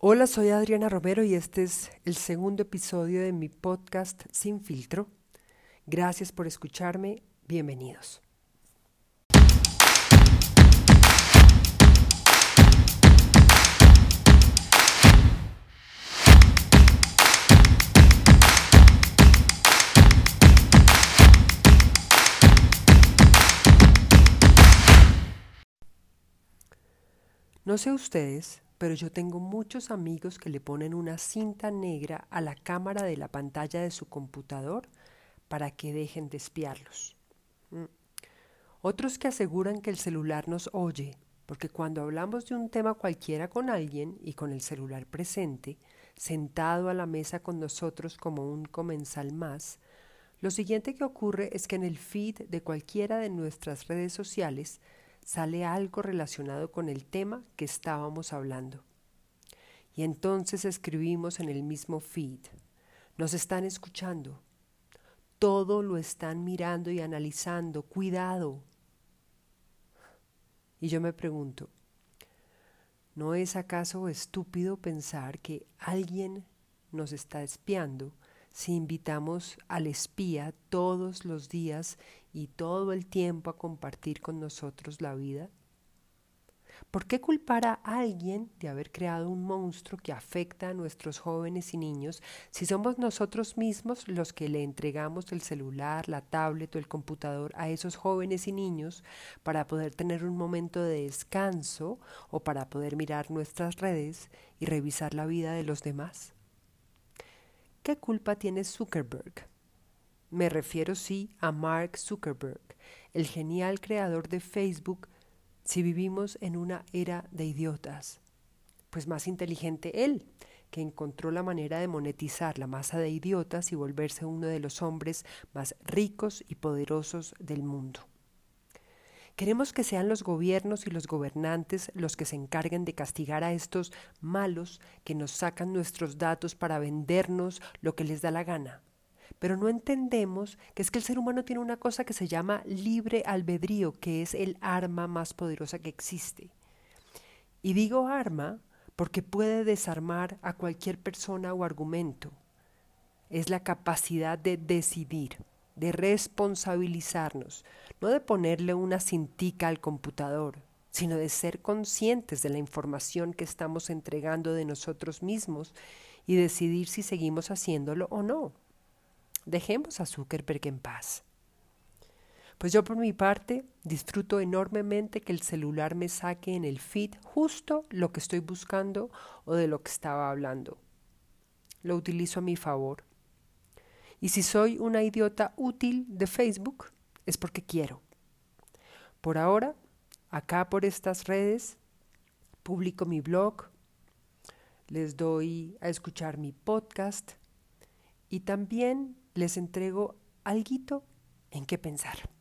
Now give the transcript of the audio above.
Hola, soy Adriana Romero y este es el segundo episodio de mi podcast Sin filtro. Gracias por escucharme, bienvenidos. No sé ustedes, pero yo tengo muchos amigos que le ponen una cinta negra a la cámara de la pantalla de su computador para que dejen de espiarlos. Mm. Otros que aseguran que el celular nos oye, porque cuando hablamos de un tema cualquiera con alguien y con el celular presente, sentado a la mesa con nosotros como un comensal más, lo siguiente que ocurre es que en el feed de cualquiera de nuestras redes sociales sale algo relacionado con el tema que estábamos hablando. Y entonces escribimos en el mismo feed. Nos están escuchando. Todo lo están mirando y analizando. Cuidado. Y yo me pregunto, ¿no es acaso estúpido pensar que alguien nos está espiando si invitamos al espía todos los días y todo el tiempo a compartir con nosotros la vida? ¿Por qué culpar a alguien de haber creado un monstruo que afecta a nuestros jóvenes y niños si somos nosotros mismos los que le entregamos el celular, la tablet o el computador a esos jóvenes y niños para poder tener un momento de descanso o para poder mirar nuestras redes y revisar la vida de los demás? ¿Qué culpa tiene Zuckerberg? Me refiero sí a Mark Zuckerberg, el genial creador de Facebook, si vivimos en una era de idiotas. Pues más inteligente él, que encontró la manera de monetizar la masa de idiotas y volverse uno de los hombres más ricos y poderosos del mundo. Queremos que sean los gobiernos y los gobernantes los que se encarguen de castigar a estos malos que nos sacan nuestros datos para vendernos lo que les da la gana pero no entendemos que es que el ser humano tiene una cosa que se llama libre albedrío, que es el arma más poderosa que existe. Y digo arma porque puede desarmar a cualquier persona o argumento. Es la capacidad de decidir, de responsabilizarnos, no de ponerle una cintica al computador, sino de ser conscientes de la información que estamos entregando de nosotros mismos y decidir si seguimos haciéndolo o no. Dejemos a Zuckerberg en paz. Pues yo por mi parte disfruto enormemente que el celular me saque en el feed justo lo que estoy buscando o de lo que estaba hablando. Lo utilizo a mi favor. Y si soy una idiota útil de Facebook, es porque quiero. Por ahora, acá por estas redes, publico mi blog, les doy a escuchar mi podcast y también les entrego algo en qué pensar.